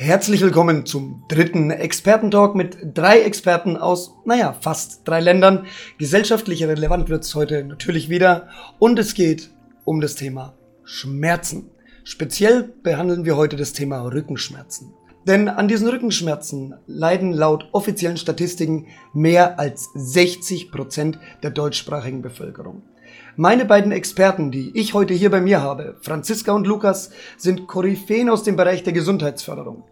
Herzlich willkommen zum dritten Expertentalk mit drei Experten aus, naja, fast drei Ländern. Gesellschaftlich relevant wird es heute natürlich wieder und es geht um das Thema Schmerzen. Speziell behandeln wir heute das Thema Rückenschmerzen. Denn an diesen Rückenschmerzen leiden laut offiziellen Statistiken mehr als 60 Prozent der deutschsprachigen Bevölkerung. Meine beiden Experten, die ich heute hier bei mir habe, Franziska und Lukas, sind Koryphäen aus dem Bereich der Gesundheitsförderung.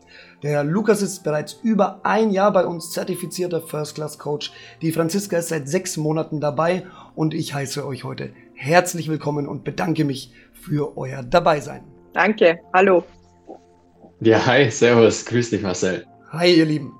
Der Lukas ist bereits über ein Jahr bei uns zertifizierter First Class Coach. Die Franziska ist seit sechs Monaten dabei und ich heiße euch heute herzlich willkommen und bedanke mich für euer Dabeisein. Danke, hallo. Ja, hi, servus, grüß dich Marcel. Hi ihr Lieben.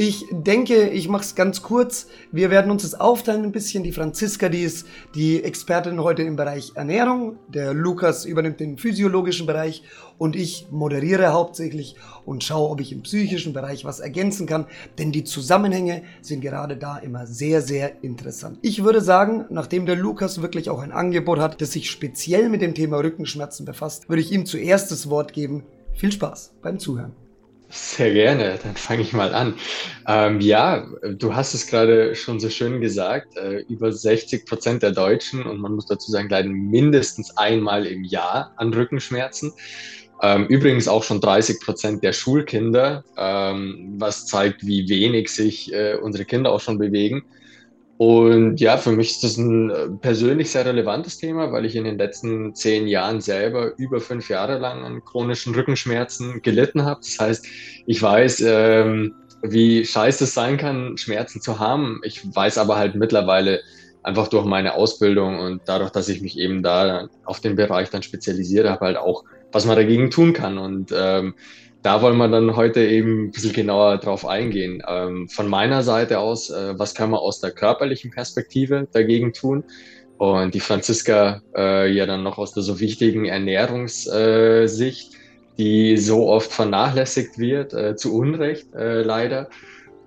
Ich denke, ich mache es ganz kurz. Wir werden uns das aufteilen ein bisschen. Die Franziska, die ist die Expertin heute im Bereich Ernährung. Der Lukas übernimmt den physiologischen Bereich und ich moderiere hauptsächlich und schaue, ob ich im psychischen Bereich was ergänzen kann. Denn die Zusammenhänge sind gerade da immer sehr, sehr interessant. Ich würde sagen, nachdem der Lukas wirklich auch ein Angebot hat, das sich speziell mit dem Thema Rückenschmerzen befasst, würde ich ihm zuerst das Wort geben. Viel Spaß beim Zuhören. Sehr gerne, dann fange ich mal an. Ähm, ja, du hast es gerade schon so schön gesagt, äh, über 60 Prozent der Deutschen, und man muss dazu sagen, leiden mindestens einmal im Jahr an Rückenschmerzen. Ähm, übrigens auch schon 30 Prozent der Schulkinder, ähm, was zeigt, wie wenig sich äh, unsere Kinder auch schon bewegen. Und ja, für mich ist das ein äh, persönlich sehr relevantes Thema, weil ich in den letzten zehn Jahren selber über fünf Jahre lang an chronischen Rückenschmerzen gelitten habe. Das heißt, ich weiß, ähm, wie scheiße es sein kann, Schmerzen zu haben. Ich weiß aber halt mittlerweile einfach durch meine Ausbildung und dadurch, dass ich mich eben da auf den Bereich dann spezialisiert habe, halt auch, was man dagegen tun kann. Und ähm, da wollen wir dann heute eben ein bisschen genauer drauf eingehen. Ähm, von meiner Seite aus, äh, was kann man aus der körperlichen Perspektive dagegen tun? Und die Franziska äh, ja dann noch aus der so wichtigen Ernährungssicht, die so oft vernachlässigt wird, äh, zu Unrecht äh, leider.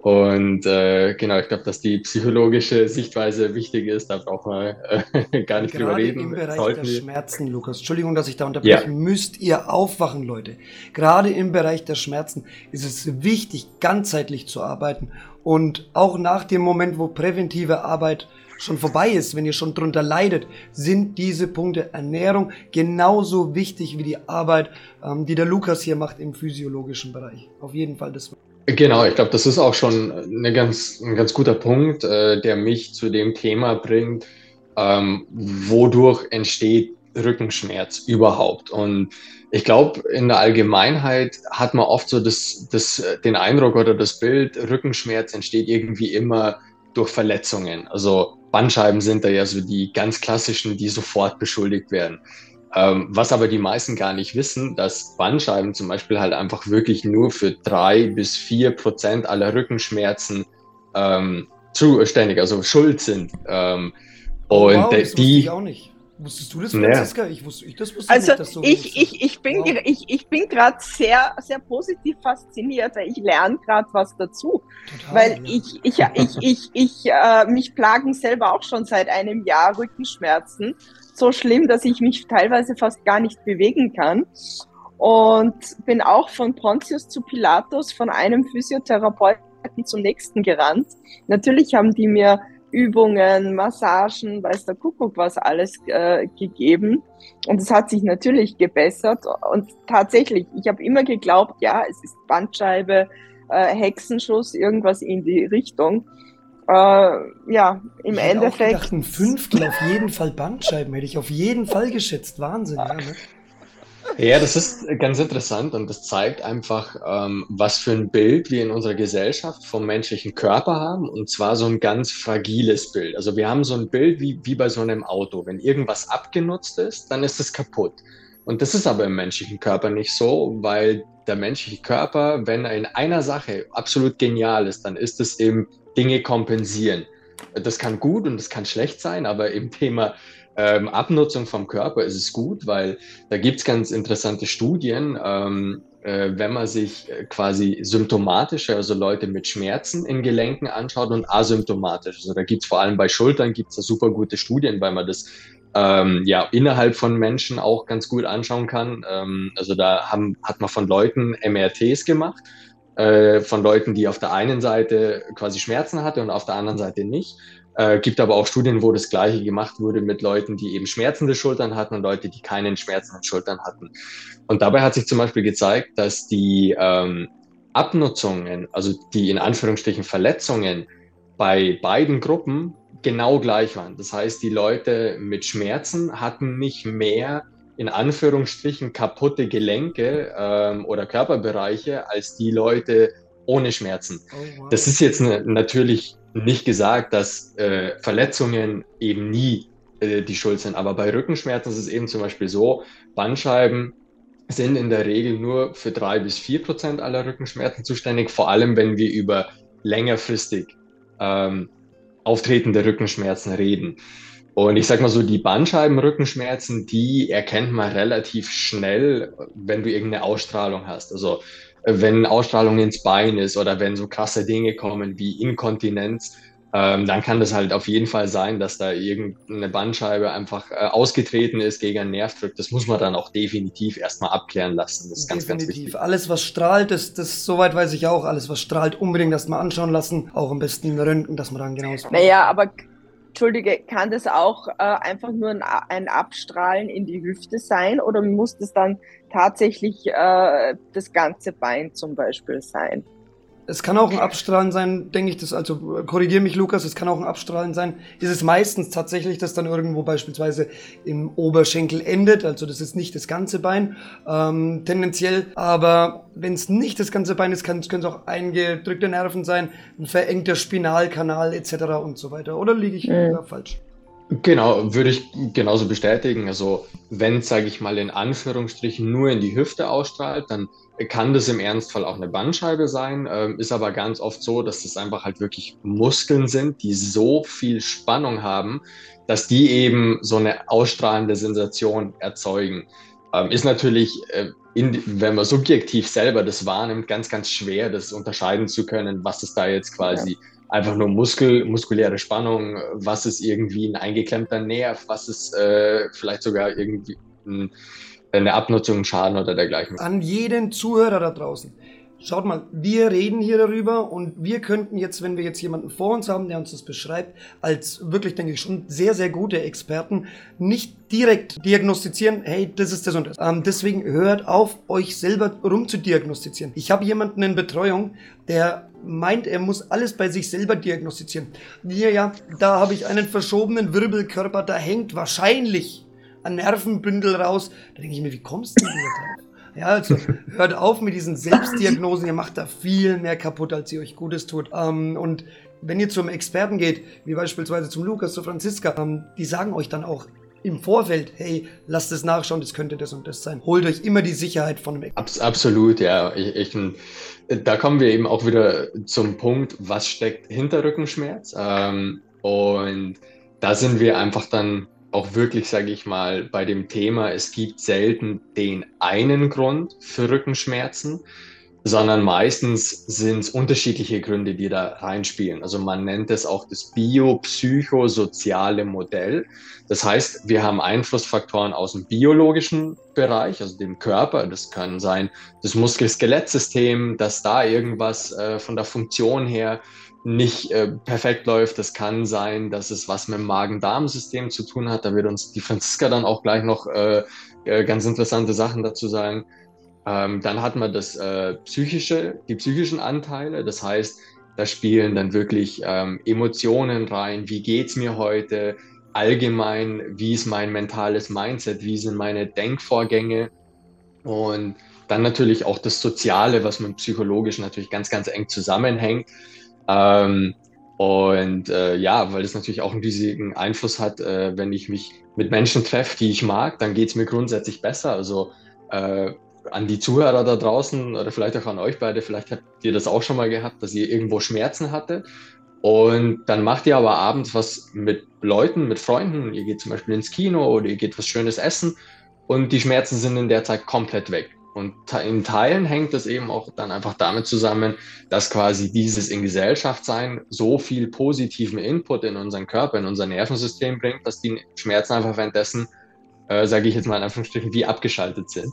Und äh, genau, ich glaube, dass die psychologische Sichtweise wichtig ist, da brauchen wir äh, gar nicht Gerade drüber reden. Im Bereich Sollten der Schmerzen, Lukas, Entschuldigung, dass ich da unterbreche, ja. müsst ihr aufwachen, Leute. Gerade im Bereich der Schmerzen ist es wichtig, ganzheitlich zu arbeiten. Und auch nach dem Moment, wo präventive Arbeit schon vorbei ist, wenn ihr schon drunter leidet, sind diese Punkte Ernährung genauso wichtig wie die Arbeit, ähm, die der Lukas hier macht im physiologischen Bereich. Auf jeden Fall das. Genau, ich glaube, das ist auch schon eine ganz, ein ganz guter Punkt, äh, der mich zu dem Thema bringt, ähm, wodurch entsteht Rückenschmerz überhaupt. Und ich glaube, in der Allgemeinheit hat man oft so das, das, den Eindruck oder das Bild, Rückenschmerz entsteht irgendwie immer durch Verletzungen. Also Bandscheiben sind da ja so die ganz klassischen, die sofort beschuldigt werden. Ähm, was aber die meisten gar nicht wissen, dass Bandscheiben zum Beispiel halt einfach wirklich nur für drei bis vier Prozent aller Rückenschmerzen ähm, zuständig, also schuld sind. Ähm, und wow, das die. Ich auch nicht. Wusstest du das, Franziska? Ja. Ich wusste, ich, das wusste also nicht, dass so ich, ich, ich bin, wow. ich, ich bin gerade sehr, sehr positiv fasziniert, weil ich lerne gerade was dazu. Total, weil ja. ich, ich, ich, ich, ich, äh, mich plagen selber auch schon seit einem Jahr Rückenschmerzen so schlimm, dass ich mich teilweise fast gar nicht bewegen kann. Und bin auch von Pontius zu Pilatus, von einem Physiotherapeuten zum nächsten gerannt. Natürlich haben die mir Übungen, Massagen, weiß der Kuckuck was alles äh, gegeben. Und es hat sich natürlich gebessert. Und tatsächlich, ich habe immer geglaubt, ja, es ist Bandscheibe, äh, Hexenschuss, irgendwas in die Richtung. Äh, ja, im ich Endeffekt. Ich gedacht, ein Fünftel auf jeden Fall Bandscheiben hätte ich auf jeden Fall geschätzt. Wahnsinn, ja. Ne? Ja, das ist ganz interessant und das zeigt einfach, ähm, was für ein Bild wir in unserer Gesellschaft vom menschlichen Körper haben und zwar so ein ganz fragiles Bild. Also wir haben so ein Bild wie, wie bei so einem Auto. Wenn irgendwas abgenutzt ist, dann ist es kaputt. Und das ist aber im menschlichen Körper nicht so, weil der menschliche Körper, wenn er in einer Sache absolut genial ist, dann ist es eben Dinge kompensieren. Das kann gut und das kann schlecht sein, aber im Thema ähm, Abnutzung vom Körper ist es gut, weil da gibt es ganz interessante Studien, ähm, äh, wenn man sich äh, quasi symptomatische, also Leute mit Schmerzen in Gelenken anschaut und asymptomatisch. Also da gibt es vor allem bei Schultern gibt es super gute Studien, weil man das ähm, ja, innerhalb von Menschen auch ganz gut anschauen kann. Ähm, also da haben, hat man von Leuten MRTs gemacht, äh, von Leuten, die auf der einen Seite quasi Schmerzen hatte und auf der anderen Seite nicht. Äh, gibt aber auch Studien, wo das Gleiche gemacht wurde mit Leuten, die eben schmerzende Schultern hatten und Leute, die keinen schmerzenden Schultern hatten. Und dabei hat sich zum Beispiel gezeigt, dass die ähm, Abnutzungen, also die in Anführungsstrichen Verletzungen bei beiden Gruppen genau gleich waren. Das heißt, die Leute mit Schmerzen hatten nicht mehr in Anführungsstrichen kaputte Gelenke ähm, oder Körperbereiche als die Leute ohne Schmerzen. Oh, wow. Das ist jetzt ne, natürlich nicht gesagt, dass äh, Verletzungen eben nie äh, die Schuld sind, aber bei Rückenschmerzen ist es eben zum Beispiel so, Bandscheiben sind in der Regel nur für drei bis vier Prozent aller Rückenschmerzen zuständig, vor allem wenn wir über längerfristig ähm, auftretende Rückenschmerzen reden. Und ich sag mal so, die Bandscheibenrückenschmerzen, die erkennt man relativ schnell, wenn du irgendeine Ausstrahlung hast. Also wenn Ausstrahlung ins Bein ist oder wenn so krasse Dinge kommen wie Inkontinenz, ähm, dann kann das halt auf jeden Fall sein, dass da irgendeine Bandscheibe einfach äh, ausgetreten ist gegen einen Nervdruck. Das muss man dann auch definitiv erstmal abklären lassen. Das ist ganz, definitiv. ganz wichtig. Alles, was strahlt, das, das soweit weiß ich auch, alles, was strahlt, unbedingt erstmal anschauen lassen. Auch am besten Röntgen, dass man dann genau Naja, aber Entschuldige, kann das auch äh, einfach nur ein, ein, Abstrahlen in die Hüfte sein oder muss das dann tatsächlich äh, das ganze Bein zum Beispiel sein? Es kann auch ein Abstrahlen sein, denke ich, das, also korrigiere mich Lukas, es kann auch ein Abstrahlen sein. Ist es meistens tatsächlich, dass dann irgendwo beispielsweise im Oberschenkel endet, also das ist nicht das ganze Bein, ähm, tendenziell. Aber wenn es nicht das ganze Bein ist, können es auch eingedrückte Nerven sein, ein verengter Spinalkanal etc. und so weiter. Oder liege ich mhm. falsch? Genau, würde ich genauso bestätigen. Also wenn, sage ich mal, in Anführungsstrichen nur in die Hüfte ausstrahlt, dann kann das im Ernstfall auch eine Bandscheibe sein. Ähm, ist aber ganz oft so, dass das einfach halt wirklich Muskeln sind, die so viel Spannung haben, dass die eben so eine ausstrahlende Sensation erzeugen. Ähm, ist natürlich, äh, in, wenn man subjektiv selber das wahrnimmt, ganz, ganz schwer, das unterscheiden zu können, was ist da jetzt quasi ja einfach nur Muskel, muskuläre Spannung, was ist irgendwie ein eingeklemmter Nerv, was ist äh, vielleicht sogar irgendwie ein, eine Abnutzung, Schaden oder dergleichen. An jeden Zuhörer da draußen. Schaut mal, wir reden hier darüber und wir könnten jetzt, wenn wir jetzt jemanden vor uns haben, der uns das beschreibt, als wirklich, denke ich, schon sehr, sehr gute Experten, nicht direkt diagnostizieren, hey, das ist das und das. Ähm, deswegen hört auf, euch selber rumzudiagnostizieren. Ich habe jemanden in Betreuung, der meint, er muss alles bei sich selber diagnostizieren. Ja, ja, da habe ich einen verschobenen Wirbelkörper, da hängt wahrscheinlich ein Nervenbündel raus. Da denke ich mir, wie kommst du denn drauf? Ja, also hört auf mit diesen Selbstdiagnosen, ihr macht da viel mehr kaputt, als ihr euch Gutes tut. Ähm, und wenn ihr zum Experten geht, wie beispielsweise zum Lukas, zu Franziska, ähm, die sagen euch dann auch im Vorfeld, hey, lasst es nachschauen, das könnte das und das sein. Holt euch immer die Sicherheit von dem Experten. absolut, ja. Ich, ich, da kommen wir eben auch wieder zum Punkt, was steckt hinter Rückenschmerz. Ähm, und da sind wir einfach dann auch wirklich, sage ich mal, bei dem Thema, es gibt selten den einen Grund für Rückenschmerzen, sondern meistens sind es unterschiedliche Gründe, die da reinspielen. Also man nennt es auch das biopsychosoziale Modell. Das heißt, wir haben Einflussfaktoren aus dem biologischen Bereich, also dem Körper. Das kann sein das Muskel-Skelett-System, dass da irgendwas äh, von der Funktion her nicht äh, perfekt läuft. Das kann sein, dass es was mit dem Magen-Darm-System zu tun hat. Da wird uns die Franziska dann auch gleich noch äh, äh, ganz interessante Sachen dazu sagen. Ähm, dann hat man das äh, psychische, die psychischen Anteile. Das heißt, da spielen dann wirklich ähm, Emotionen rein. Wie geht's mir heute? Allgemein, wie ist mein mentales Mindset? Wie sind meine Denkvorgänge? Und dann natürlich auch das Soziale, was mit dem Psychologischen natürlich ganz, ganz eng zusammenhängt. Ähm, und äh, ja, weil es natürlich auch einen riesigen Einfluss hat, äh, wenn ich mich mit Menschen treffe, die ich mag, dann geht es mir grundsätzlich besser. Also äh, an die Zuhörer da draußen oder vielleicht auch an euch beide, vielleicht habt ihr das auch schon mal gehabt, dass ihr irgendwo Schmerzen hatte. Und dann macht ihr aber abends was mit Leuten, mit Freunden. Ihr geht zum Beispiel ins Kino oder ihr geht was Schönes essen und die Schmerzen sind in der Zeit komplett weg. Und in Teilen hängt das eben auch dann einfach damit zusammen, dass quasi dieses in Gesellschaft sein so viel positiven Input in unseren Körper, in unser Nervensystem bringt, dass die Schmerzen einfach währenddessen, äh, sage ich jetzt mal in Anführungsstrichen, wie abgeschaltet sind.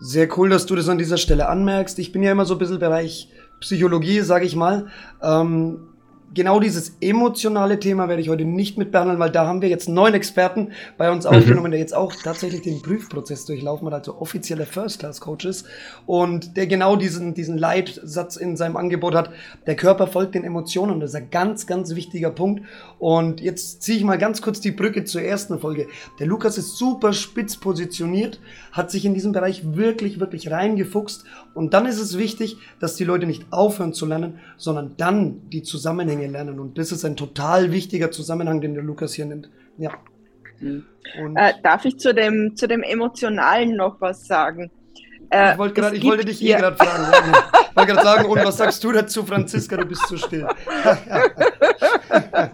Sehr cool, dass du das an dieser Stelle anmerkst. Ich bin ja immer so ein bisschen Bereich Psychologie, sage ich mal. Ähm, genau dieses emotionale Thema werde ich heute nicht mit behandeln, weil da haben wir jetzt neun Experten bei uns mhm. aufgenommen, der jetzt auch tatsächlich den Prüfprozess durchlaufen hat, also offizielle First-Class-Coach ist und der genau diesen, diesen Leitsatz in seinem Angebot hat, der Körper folgt den Emotionen. Das ist ein ganz, ganz wichtiger Punkt. Und jetzt ziehe ich mal ganz kurz die Brücke zur ersten Folge. Der Lukas ist super spitz positioniert, hat sich in diesem Bereich wirklich, wirklich reingefuchst. Und dann ist es wichtig, dass die Leute nicht aufhören zu lernen, sondern dann die Zusammenhänge Zusammenhänge lernen. Und das ist ein total wichtiger Zusammenhang, den der Lukas hier nennt. Ja. Mhm. Äh, darf ich zu dem, zu dem Emotionalen noch was sagen? Äh, ich, wollt grad, ich wollte dich eh gerade fragen. ich wollte gerade sagen, und was sagst du dazu, Franziska? Du bist zu still.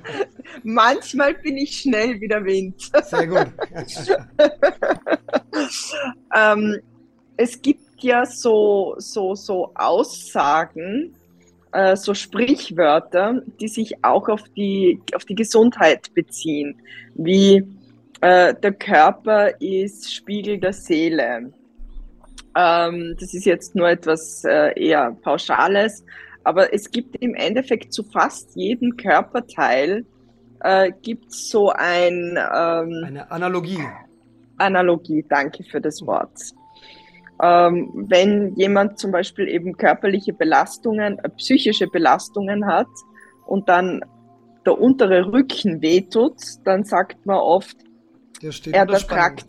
Manchmal bin ich schnell wie der Wind. Sehr gut. ähm, es gibt ja so, so, so Aussagen, äh, so Sprichwörter, die sich auch auf die, auf die Gesundheit beziehen, wie äh, der Körper ist Spiegel der Seele. Ähm, das ist jetzt nur etwas äh, eher Pauschales, aber es gibt im Endeffekt zu fast jedem Körperteil äh, gibt so ein ähm, eine Analogie. Analogie, danke für das Wort. Ähm, wenn jemand zum Beispiel eben körperliche Belastungen, äh, psychische Belastungen hat und dann der untere Rücken wehtut, dann sagt man oft, er ertragt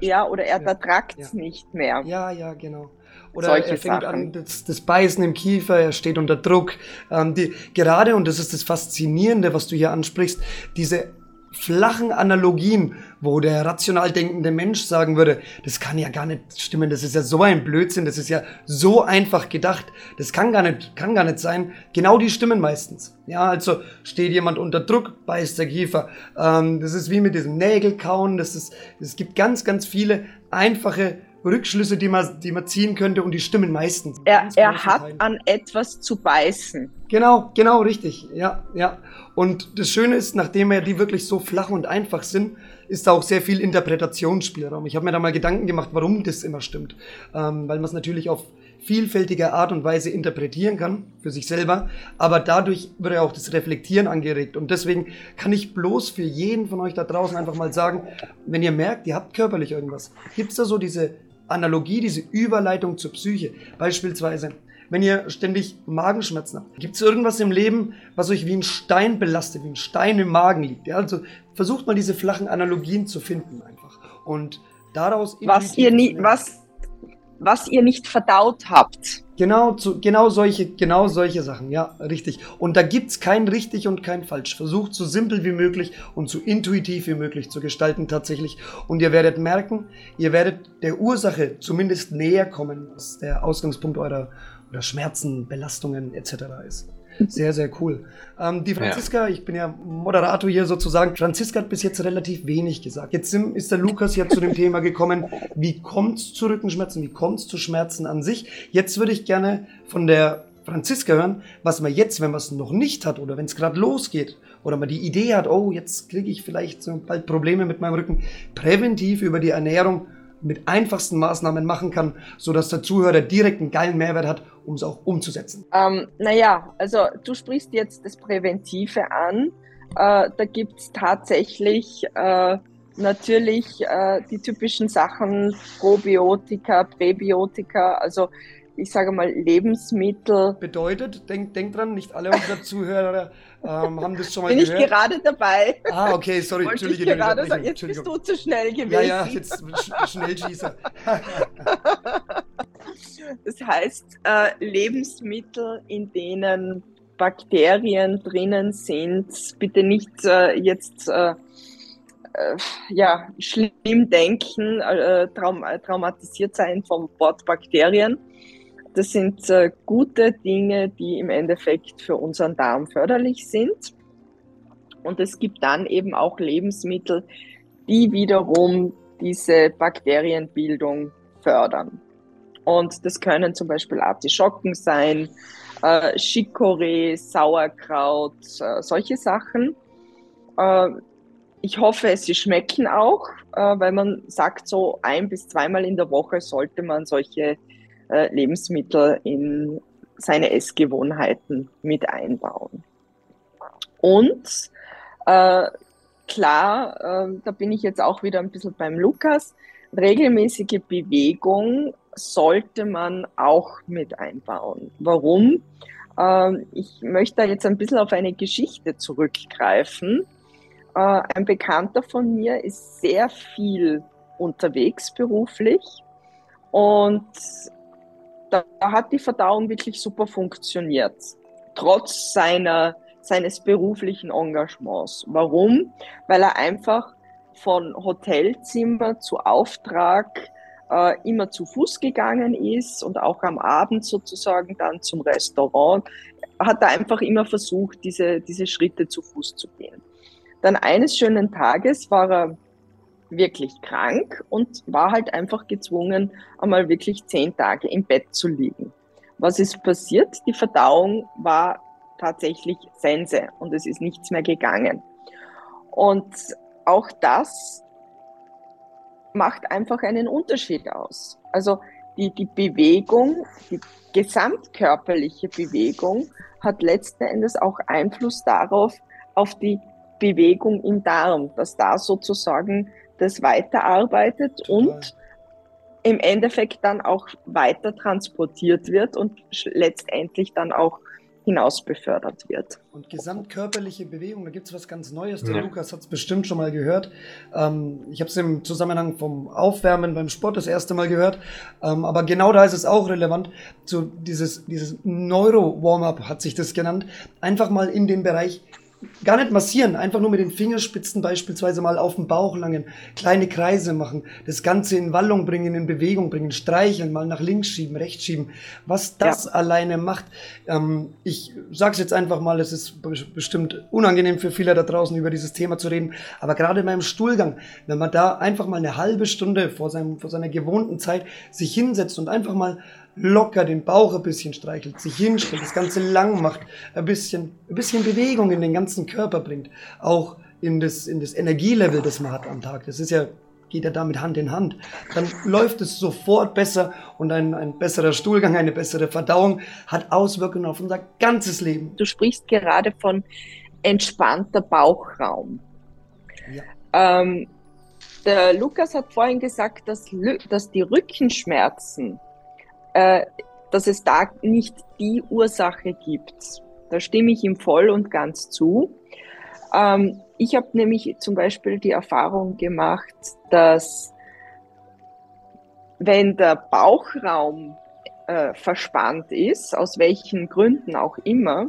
ja, oder er ertragt es ja. nicht mehr. Ja, ja, genau. Oder Solche er fängt Sachen. an, das, das, Beißen im Kiefer, er steht unter Druck. Ähm, die, gerade, und das ist das Faszinierende, was du hier ansprichst, diese flachen Analogien, wo der rational denkende Mensch sagen würde, das kann ja gar nicht stimmen, das ist ja so ein Blödsinn, das ist ja so einfach gedacht, das kann gar nicht, kann gar nicht sein. Genau die stimmen meistens. Ja, also steht jemand unter Druck, beißt der Kiefer. Ähm, das ist wie mit diesem Nägelkauen, das ist, es gibt ganz, ganz viele einfache Rückschlüsse, die man, die man ziehen könnte und die stimmen meistens. Er, er hat Teil. an etwas zu beißen. Genau, genau, richtig. Ja, ja. Und das Schöne ist, nachdem ja die wirklich so flach und einfach sind, ist da auch sehr viel Interpretationsspielraum. Ich habe mir da mal Gedanken gemacht, warum das immer stimmt. Ähm, weil man es natürlich auf vielfältige Art und Weise interpretieren kann für sich selber, aber dadurch wird ja auch das Reflektieren angeregt. Und deswegen kann ich bloß für jeden von euch da draußen einfach mal sagen, wenn ihr merkt, ihr habt körperlich irgendwas, gibt es da so diese Analogie, diese Überleitung zur Psyche. Beispielsweise, wenn ihr ständig Magenschmerzen habt. Gibt es irgendwas im Leben, was euch wie ein Stein belastet, wie ein Stein im Magen liegt? Ja, also versucht mal diese flachen Analogien zu finden einfach. Und daraus... Was ihr, nie, was, was ihr nicht verdaut habt. Genau, zu, genau, solche, genau solche Sachen, ja, richtig. Und da gibt es kein richtig und kein falsch. Versucht so simpel wie möglich und so intuitiv wie möglich zu gestalten tatsächlich. Und ihr werdet merken, ihr werdet der Ursache zumindest näher kommen, was der Ausgangspunkt eurer, Schmerzen, Belastungen etc. ist. Sehr, sehr cool. Ähm, die Franziska, ja. ich bin ja Moderator hier sozusagen. Franziska hat bis jetzt relativ wenig gesagt. Jetzt ist der Lukas ja zu dem Thema gekommen, wie kommt es zu Rückenschmerzen, wie kommt es zu Schmerzen an sich. Jetzt würde ich gerne von der Franziska hören, was man jetzt, wenn man es noch nicht hat oder wenn es gerade losgeht oder man die Idee hat, oh, jetzt kriege ich vielleicht so bald Probleme mit meinem Rücken, präventiv über die Ernährung mit einfachsten Maßnahmen machen kann, sodass der Zuhörer direkt einen geilen Mehrwert hat, um es auch umzusetzen? Ähm, naja, also du sprichst jetzt das Präventive an. Äh, da gibt es tatsächlich äh, natürlich äh, die typischen Sachen Probiotika, Präbiotika, also ich sage mal Lebensmittel. Bedeutet, denk, denk dran, nicht alle unsere Zuhörer ähm, haben das schon mal Bin gehört. Ich gerade dabei. Ah, okay, sorry, Wollte Entschuldige. Ich gerade sagen, jetzt bist du zu schnell gewesen. Ja, ja, jetzt sch Schnellschießer. das heißt, äh, Lebensmittel, in denen Bakterien drinnen sind, bitte nicht äh, jetzt äh, äh ja, schlimm denken, äh, traum traumatisiert sein vom Wort Bakterien das sind äh, gute Dinge, die im Endeffekt für unseren Darm förderlich sind. Und es gibt dann eben auch Lebensmittel, die wiederum diese Bakterienbildung fördern. Und das können zum Beispiel Artischocken sein, äh, Chicorée, Sauerkraut, äh, solche Sachen. Äh, ich hoffe, sie schmecken auch, äh, weil man sagt, so ein bis zweimal in der Woche sollte man solche äh, Lebensmittel in seine Essgewohnheiten mit einbauen. Und äh, klar, äh, da bin ich jetzt auch wieder ein bisschen beim Lukas, regelmäßige Bewegung sollte man auch mit einbauen. Warum? Äh, ich möchte da jetzt ein bisschen auf eine Geschichte zurückgreifen. Äh, ein Bekannter von mir ist sehr viel unterwegs beruflich und da hat die Verdauung wirklich super funktioniert, trotz seiner, seines beruflichen Engagements. Warum? Weil er einfach von Hotelzimmer zu Auftrag äh, immer zu Fuß gegangen ist und auch am Abend sozusagen dann zum Restaurant, hat er einfach immer versucht, diese, diese Schritte zu Fuß zu gehen. Dann eines schönen Tages war er wirklich krank und war halt einfach gezwungen, einmal wirklich zehn Tage im Bett zu liegen. Was ist passiert? Die Verdauung war tatsächlich Sense und es ist nichts mehr gegangen. Und auch das macht einfach einen Unterschied aus. Also die, die Bewegung, die gesamtkörperliche Bewegung hat letzten Endes auch Einfluss darauf, auf die Bewegung im Darm, dass da sozusagen das weiterarbeitet und im Endeffekt dann auch weiter transportiert wird und letztendlich dann auch hinaus befördert wird. Und gesamtkörperliche Bewegung, da gibt es was ganz Neues. Der ja. Lukas hat es bestimmt schon mal gehört. Ähm, ich habe es im Zusammenhang vom Aufwärmen beim Sport das erste Mal gehört. Ähm, aber genau da ist es auch relevant. So dieses, dieses Neuro-Warm-up hat sich das genannt. Einfach mal in den Bereich gar nicht massieren, einfach nur mit den Fingerspitzen beispielsweise mal auf den Bauch langen, kleine Kreise machen, das Ganze in Wallung bringen, in Bewegung bringen, streicheln, mal nach links schieben, rechts schieben. Was das ja. alleine macht, ähm, ich sag's jetzt einfach mal, es ist bestimmt unangenehm für viele da draußen über dieses Thema zu reden, aber gerade beim Stuhlgang, wenn man da einfach mal eine halbe Stunde vor, seinem, vor seiner gewohnten Zeit sich hinsetzt und einfach mal locker den Bauch ein bisschen streichelt, sich hinstellt, das Ganze lang macht, ein bisschen, ein bisschen Bewegung in den ganzen Körper bringt, auch in das, in das Energielevel, das man hat am Tag. Das ist ja, geht ja damit Hand in Hand. Dann läuft es sofort besser und ein, ein besserer Stuhlgang, eine bessere Verdauung hat Auswirkungen auf unser ganzes Leben. Du sprichst gerade von entspannter Bauchraum. Ja. Ähm, der Lukas hat vorhin gesagt, dass, dass die Rückenschmerzen äh, dass es da nicht die Ursache gibt. Da stimme ich ihm voll und ganz zu. Ähm, ich habe nämlich zum Beispiel die Erfahrung gemacht, dass wenn der Bauchraum äh, verspannt ist, aus welchen Gründen auch immer,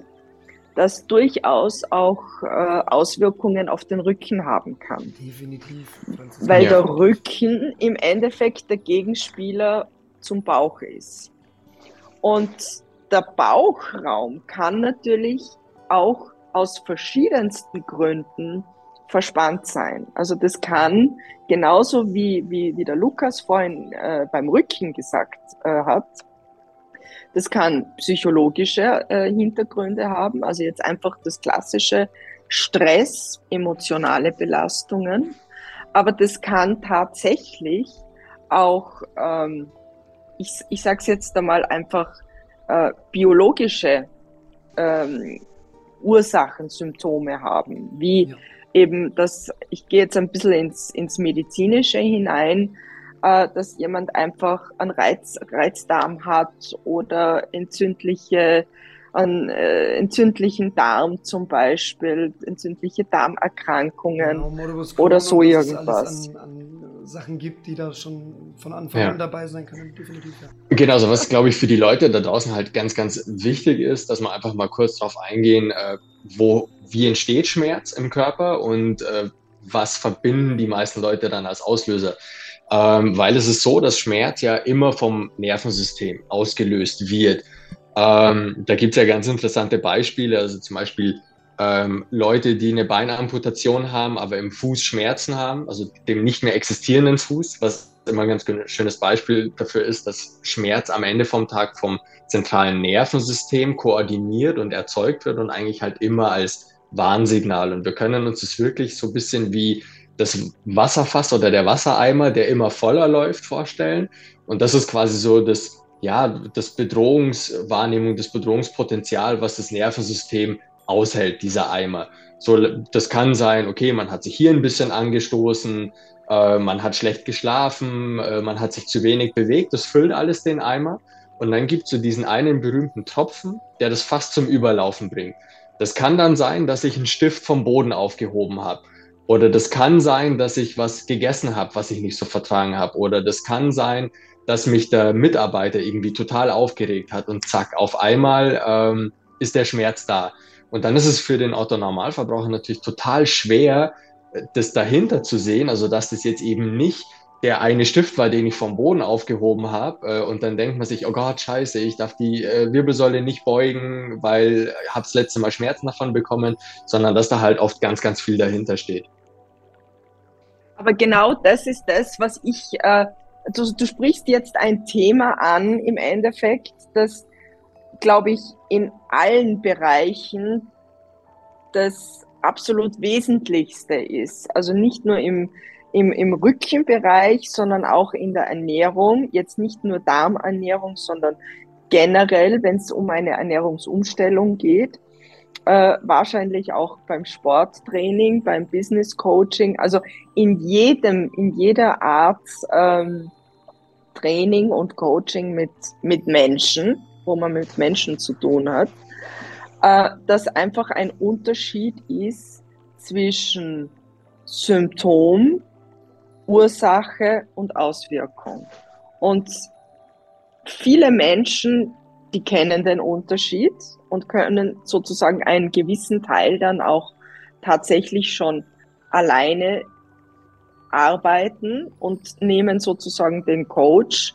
das durchaus auch äh, Auswirkungen auf den Rücken haben kann. Definitiv. Weil ja. der Rücken im Endeffekt der Gegenspieler zum Bauch ist. Und der Bauchraum kann natürlich auch aus verschiedensten Gründen verspannt sein. Also das kann genauso wie, wie, wie der Lukas vorhin äh, beim Rücken gesagt äh, hat, das kann psychologische äh, Hintergründe haben, also jetzt einfach das klassische Stress, emotionale Belastungen, aber das kann tatsächlich auch ähm, ich, ich sage es jetzt einmal einfach, äh, biologische ähm, Ursachen, Symptome haben, wie ja. eben das, ich gehe jetzt ein bisschen ins, ins Medizinische hinein, äh, dass jemand einfach einen Reiz, Reizdarm hat oder entzündliche an äh, entzündlichen Darm zum Beispiel, entzündliche Darmerkrankungen genau, oder so irgendwas. An, an Sachen gibt, die da schon von Anfang ja. an dabei sein können, definitiv. Ja. Genau, so was glaube ich für die Leute da draußen halt ganz, ganz wichtig ist, dass man einfach mal kurz darauf eingehen, äh, wo, wie entsteht Schmerz im Körper und äh, was verbinden die meisten Leute dann als Auslöser. Ähm, weil es ist so, dass Schmerz ja immer vom Nervensystem ausgelöst wird. Ähm, da gibt es ja ganz interessante Beispiele, also zum Beispiel ähm, Leute, die eine Beinamputation haben, aber im Fuß Schmerzen haben, also dem nicht mehr existierenden Fuß, was immer ein ganz schönes Beispiel dafür ist, dass Schmerz am Ende vom Tag vom zentralen Nervensystem koordiniert und erzeugt wird und eigentlich halt immer als Warnsignal. Und wir können uns das wirklich so ein bisschen wie das Wasserfass oder der Wassereimer, der immer voller läuft, vorstellen. Und das ist quasi so das, ja, das Bedrohungswahrnehmung, das Bedrohungspotenzial, was das Nervensystem aushält, dieser Eimer. So, das kann sein, okay, man hat sich hier ein bisschen angestoßen, äh, man hat schlecht geschlafen, äh, man hat sich zu wenig bewegt, das füllt alles den Eimer. Und dann gibt es so diesen einen berühmten Tropfen, der das fast zum Überlaufen bringt. Das kann dann sein, dass ich einen Stift vom Boden aufgehoben habe. Oder das kann sein, dass ich was gegessen habe, was ich nicht so vertragen habe. Oder das kann sein, dass mich der Mitarbeiter irgendwie total aufgeregt hat und zack, auf einmal ähm, ist der Schmerz da. Und dann ist es für den Otto Normalverbraucher natürlich total schwer, das dahinter zu sehen, also dass das jetzt eben nicht der eine Stift war, den ich vom Boden aufgehoben habe. Äh, und dann denkt man sich, oh Gott, scheiße, ich darf die äh, Wirbelsäule nicht beugen, weil ich habe das letzte Mal Schmerzen davon bekommen, sondern dass da halt oft ganz, ganz viel dahinter steht. Aber genau das ist das, was ich, äh, du, du sprichst jetzt ein Thema an im Endeffekt, das, glaube ich, in allen Bereichen das absolut Wesentlichste ist. Also nicht nur im, im, im Rückenbereich, sondern auch in der Ernährung. Jetzt nicht nur Darmernährung, sondern generell, wenn es um eine Ernährungsumstellung geht. Äh, wahrscheinlich auch beim Sporttraining, beim Business Coaching, also in jedem, in jeder Art ähm, Training und Coaching mit, mit Menschen, wo man mit Menschen zu tun hat äh, dass einfach ein Unterschied ist zwischen Symptom, Ursache und Auswirkung. Und viele Menschen, die kennen den Unterschied und können sozusagen einen gewissen Teil dann auch tatsächlich schon alleine arbeiten und nehmen sozusagen den Coach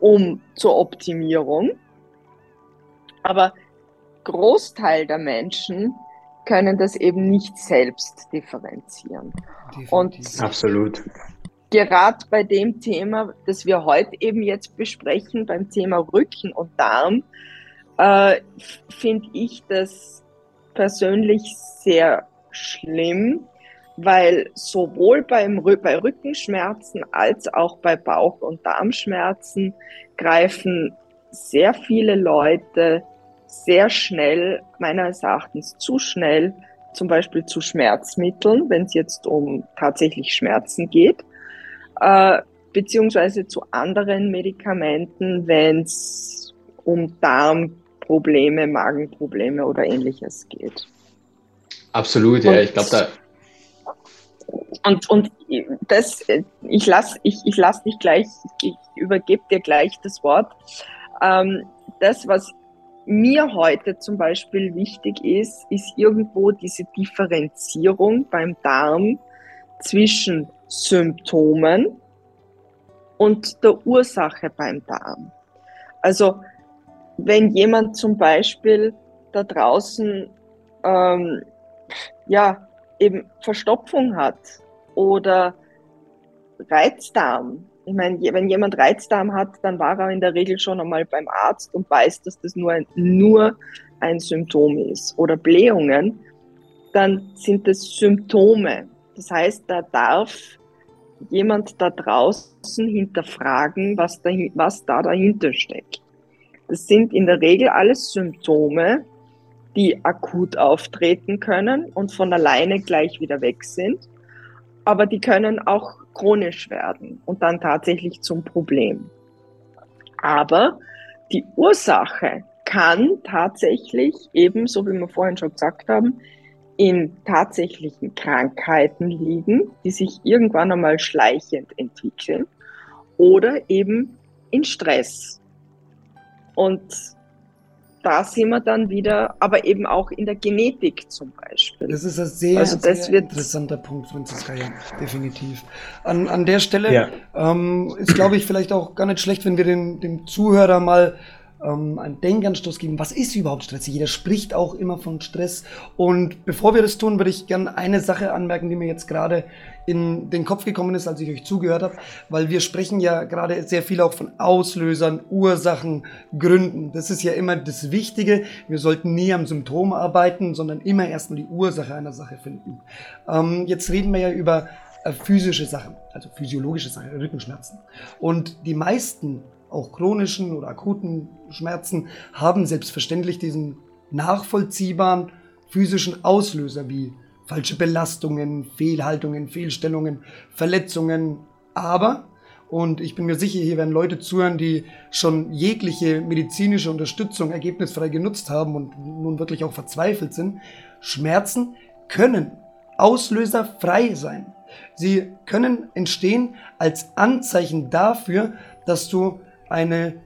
um zur Optimierung. Aber Großteil der Menschen können das eben nicht selbst differenzieren. Und absolut. Gerade bei dem Thema, das wir heute eben jetzt besprechen, beim Thema Rücken und Darm, äh, finde ich das persönlich sehr schlimm, weil sowohl beim, bei Rückenschmerzen als auch bei Bauch- und Darmschmerzen greifen sehr viele Leute sehr schnell, meines Erachtens zu schnell, zum Beispiel zu Schmerzmitteln, wenn es jetzt um tatsächlich Schmerzen geht, äh, beziehungsweise zu anderen Medikamenten, wenn es um Darmprobleme, Magenprobleme oder ähnliches geht. Absolut, ja, ich glaube da. Und, und das, ich lasse ich, ich lass dich gleich, ich übergebe dir gleich das Wort. Ähm, das, was mir heute zum Beispiel wichtig ist, ist irgendwo diese Differenzierung beim Darm zwischen Symptomen und der Ursache beim Darm. Also wenn jemand zum Beispiel da draußen ähm, ja eben Verstopfung hat oder Reizdarm ich meine, wenn jemand Reizdarm hat, dann war er in der Regel schon einmal beim Arzt und weiß, dass das nur ein, nur ein Symptom ist. Oder Blähungen, dann sind das Symptome. Das heißt, da darf jemand da draußen hinterfragen, was da, was da dahinter steckt. Das sind in der Regel alles Symptome, die akut auftreten können und von alleine gleich wieder weg sind. Aber die können auch chronisch werden und dann tatsächlich zum Problem. Aber die Ursache kann tatsächlich ebenso, wie wir vorhin schon gesagt haben, in tatsächlichen Krankheiten liegen, die sich irgendwann einmal schleichend entwickeln oder eben in Stress. Und da sind wir dann wieder, aber eben auch in der Genetik zum Beispiel. Das ist ein sehr, also sehr interessanter Punkt, Franziska, ja, definitiv. An, an der Stelle ja. ähm, ist, glaube ich, vielleicht auch gar nicht schlecht, wenn wir den, dem Zuhörer mal ähm, einen Denkanstoß geben. Was ist überhaupt Stress? Jeder spricht auch immer von Stress. Und bevor wir das tun, würde ich gerne eine Sache anmerken, die mir jetzt gerade in den Kopf gekommen ist, als ich euch zugehört habe, weil wir sprechen ja gerade sehr viel auch von Auslösern, Ursachen, Gründen. Das ist ja immer das Wichtige. Wir sollten nie am Symptom arbeiten, sondern immer erstmal die Ursache einer Sache finden. Ähm, jetzt reden wir ja über äh, physische Sachen, also physiologische Sachen, Rückenschmerzen. Und die meisten auch chronischen oder akuten Schmerzen haben selbstverständlich diesen nachvollziehbaren physischen Auslöser wie falsche Belastungen, Fehlhaltungen, Fehlstellungen, Verletzungen. Aber, und ich bin mir sicher, hier werden Leute zuhören, die schon jegliche medizinische Unterstützung ergebnisfrei genutzt haben und nun wirklich auch verzweifelt sind, Schmerzen können auslöserfrei sein. Sie können entstehen als Anzeichen dafür, dass du eine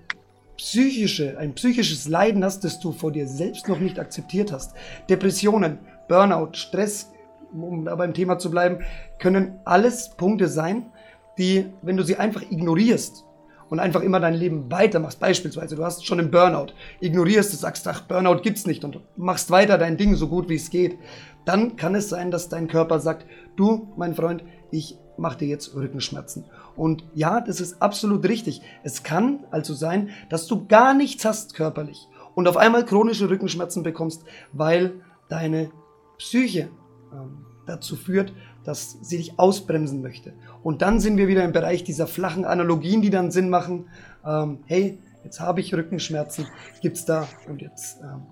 psychische, ein psychisches Leiden hast, das du vor dir selbst noch nicht akzeptiert hast. Depressionen, Burnout, Stress, um da beim Thema zu bleiben, können alles Punkte sein, die, wenn du sie einfach ignorierst und einfach immer dein Leben weitermachst, beispielsweise du hast schon einen Burnout, ignorierst es, sagst, ach, Burnout gibt's nicht und machst weiter dein Ding so gut wie es geht, dann kann es sein, dass dein Körper sagt, du, mein Freund, ich mache dir jetzt Rückenschmerzen. Und ja, das ist absolut richtig. Es kann also sein, dass du gar nichts hast körperlich und auf einmal chronische Rückenschmerzen bekommst, weil deine Psyche ähm, dazu führt, dass sie dich ausbremsen möchte. Und dann sind wir wieder im Bereich dieser flachen Analogien, die dann Sinn machen. Ähm, hey, jetzt habe ich Rückenschmerzen, gibt's da und jetzt ähm,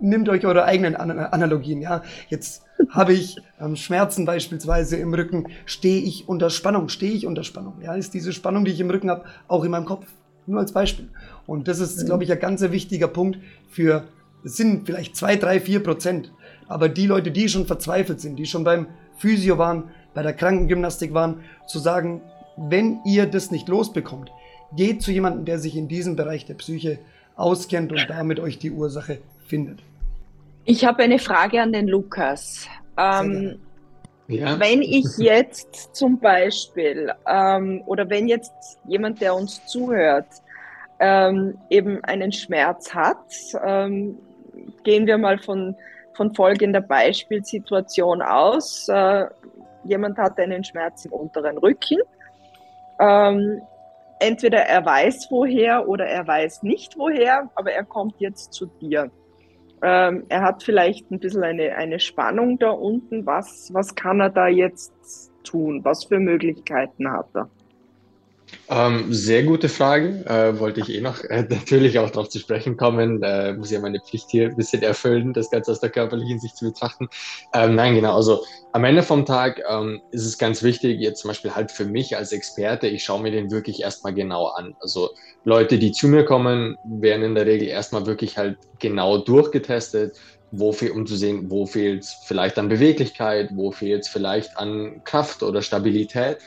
nimmt euch eure eigenen An Analogien. Ja, jetzt habe ich ähm, Schmerzen beispielsweise im Rücken, stehe ich unter Spannung, stehe ich unter Spannung. Ja, ist diese Spannung, die ich im Rücken habe, auch in meinem Kopf. Nur als Beispiel. Und das ist, glaube ich, ein ganz wichtiger Punkt für, es sind vielleicht zwei, drei, vier Prozent. Aber die Leute, die schon verzweifelt sind, die schon beim Physio waren, bei der Krankengymnastik waren, zu sagen, wenn ihr das nicht losbekommt, geht zu jemandem, der sich in diesem Bereich der Psyche auskennt und damit euch die Ursache findet. Ich habe eine Frage an den Lukas. Ähm, ja. Wenn ich jetzt zum Beispiel ähm, oder wenn jetzt jemand, der uns zuhört, ähm, eben einen Schmerz hat, ähm, gehen wir mal von, von folgender Beispielsituation aus. Äh, jemand hat einen Schmerz im unteren Rücken. Ähm, entweder er weiß woher oder er weiß nicht woher, aber er kommt jetzt zu dir. Ähm, er hat vielleicht ein bisschen eine, eine Spannung da unten. Was, was kann er da jetzt tun? Was für Möglichkeiten hat er? Ähm, sehr gute Frage. Äh, wollte ich eh noch äh, natürlich auch darauf zu sprechen kommen. Äh, muss ja meine Pflicht hier ein bisschen erfüllen, das Ganze aus der körperlichen Sicht zu betrachten. Ähm, nein, genau. Also am Ende vom Tag ähm, ist es ganz wichtig, jetzt zum Beispiel halt für mich als Experte, ich schaue mir den wirklich erstmal genau an. Also Leute, die zu mir kommen, werden in der Regel erstmal wirklich halt genau durchgetestet, wo um zu sehen, wo fehlt es vielleicht an Beweglichkeit, wo fehlt es vielleicht an Kraft oder Stabilität.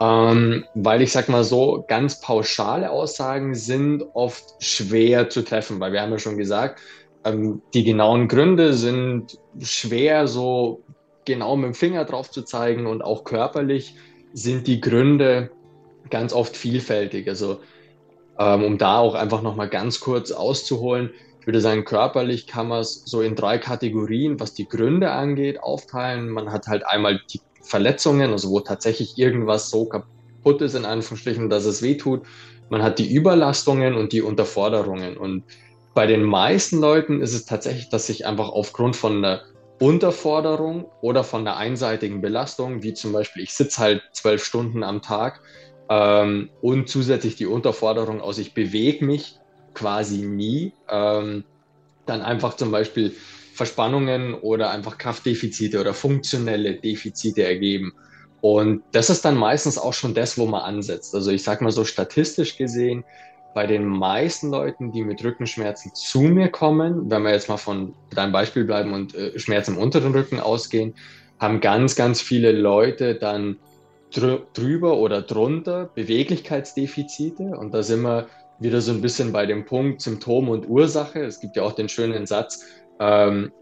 Ähm, weil ich sag mal so, ganz pauschale Aussagen sind oft schwer zu treffen, weil wir haben ja schon gesagt, ähm, die genauen Gründe sind schwer so genau mit dem Finger drauf zu zeigen und auch körperlich sind die Gründe ganz oft vielfältig. Also ähm, um da auch einfach nochmal ganz kurz auszuholen, ich würde sagen, körperlich kann man es so in drei Kategorien, was die Gründe angeht, aufteilen. Man hat halt einmal die Verletzungen, also wo tatsächlich irgendwas so kaputt ist, in Anführungsstrichen, dass es wehtut. Man hat die Überlastungen und die Unterforderungen. Und bei den meisten Leuten ist es tatsächlich, dass sich einfach aufgrund von einer Unterforderung oder von einer einseitigen Belastung, wie zum Beispiel, ich sitze halt zwölf Stunden am Tag ähm, und zusätzlich die Unterforderung aus, ich bewege mich quasi nie, ähm, dann einfach zum Beispiel Verspannungen oder einfach Kraftdefizite oder funktionelle Defizite ergeben. Und das ist dann meistens auch schon das, wo man ansetzt. Also ich sage mal so statistisch gesehen, bei den meisten Leuten, die mit Rückenschmerzen zu mir kommen, wenn wir jetzt mal von deinem Beispiel bleiben und äh, Schmerzen im unteren Rücken ausgehen, haben ganz, ganz viele Leute dann drü drüber oder drunter Beweglichkeitsdefizite. Und da sind wir wieder so ein bisschen bei dem Punkt Symptom und Ursache. Es gibt ja auch den schönen Satz, ähm,